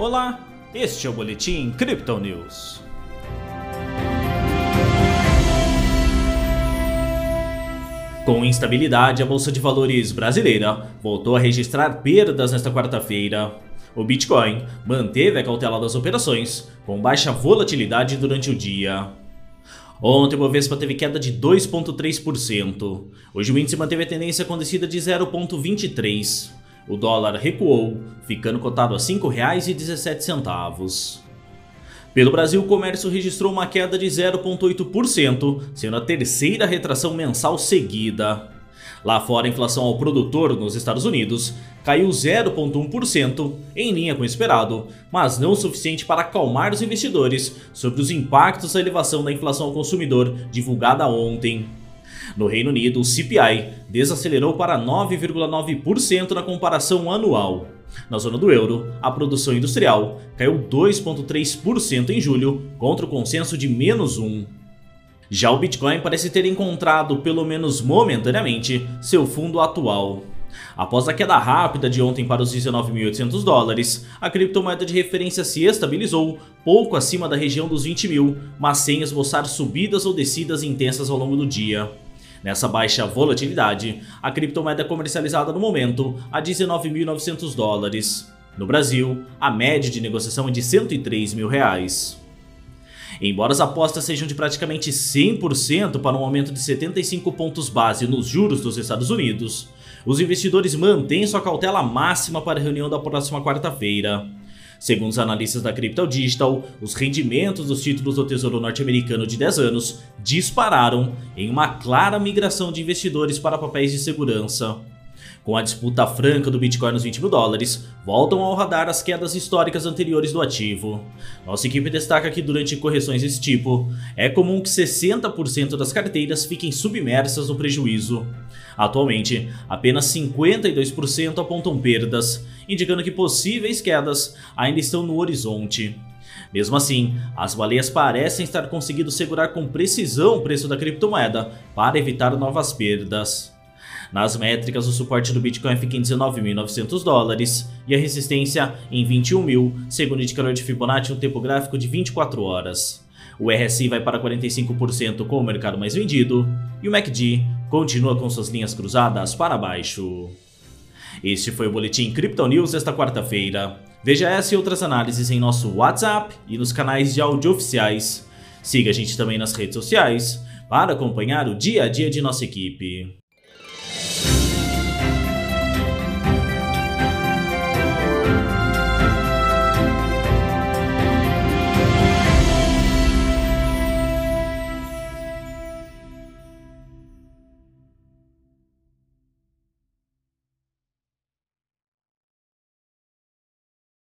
Olá, este é o Boletim Crypto News. Com instabilidade, a Bolsa de Valores brasileira voltou a registrar perdas nesta quarta-feira. O Bitcoin manteve a cautela das operações, com baixa volatilidade durante o dia. Ontem o Bovespa teve queda de 2,3%. Hoje o índice manteve a tendência com descida de 0,23%. O dólar recuou, ficando cotado a R$ 5,17. Pelo Brasil, o comércio registrou uma queda de 0,8%, sendo a terceira retração mensal seguida. Lá fora, a inflação ao produtor nos Estados Unidos caiu 0,1%, em linha com o esperado, mas não o suficiente para acalmar os investidores sobre os impactos da elevação da inflação ao consumidor divulgada ontem. No Reino Unido, o CPI desacelerou para 9,9% na comparação anual. Na zona do euro, a produção industrial caiu 2,3% em julho, contra o consenso de menos 1%. Já o Bitcoin parece ter encontrado, pelo menos momentaneamente, seu fundo atual. Após a queda rápida de ontem para os 19.800 dólares, a criptomoeda de referência se estabilizou pouco acima da região dos 20 mil, mas sem esboçar subidas ou descidas intensas ao longo do dia. Nessa baixa volatilidade, a criptomoeda é comercializada no momento a 19.900 dólares. No Brasil, a média de negociação é de 103 mil reais. Embora as apostas sejam de praticamente 100% para um aumento de 75 pontos base nos juros dos Estados Unidos, os investidores mantêm sua cautela máxima para a reunião da próxima quarta-feira. Segundo os analistas da Crypto Digital, os rendimentos dos títulos do Tesouro Norte-Americano de 10 anos dispararam em uma clara migração de investidores para papéis de segurança. Com a disputa franca do Bitcoin nos 20 mil dólares, voltam ao radar as quedas históricas anteriores do ativo. Nossa equipe destaca que durante correções desse tipo, é comum que 60% das carteiras fiquem submersas no prejuízo. Atualmente, apenas 52% apontam perdas, indicando que possíveis quedas ainda estão no horizonte. Mesmo assim, as baleias parecem estar conseguindo segurar com precisão o preço da criptomoeda para evitar novas perdas. Nas métricas, o suporte do Bitcoin fica em 19.900 dólares e a resistência em 21 mil, segundo o indicador de Fibonacci, um tempo gráfico de 24 horas. O RSI vai para 45% com o mercado mais vendido e o MACD continua com suas linhas cruzadas para baixo. Este foi o Boletim Crypto News desta quarta-feira. Veja essa e outras análises em nosso WhatsApp e nos canais de áudio oficiais. Siga a gente também nas redes sociais para acompanhar o dia a dia de nossa equipe.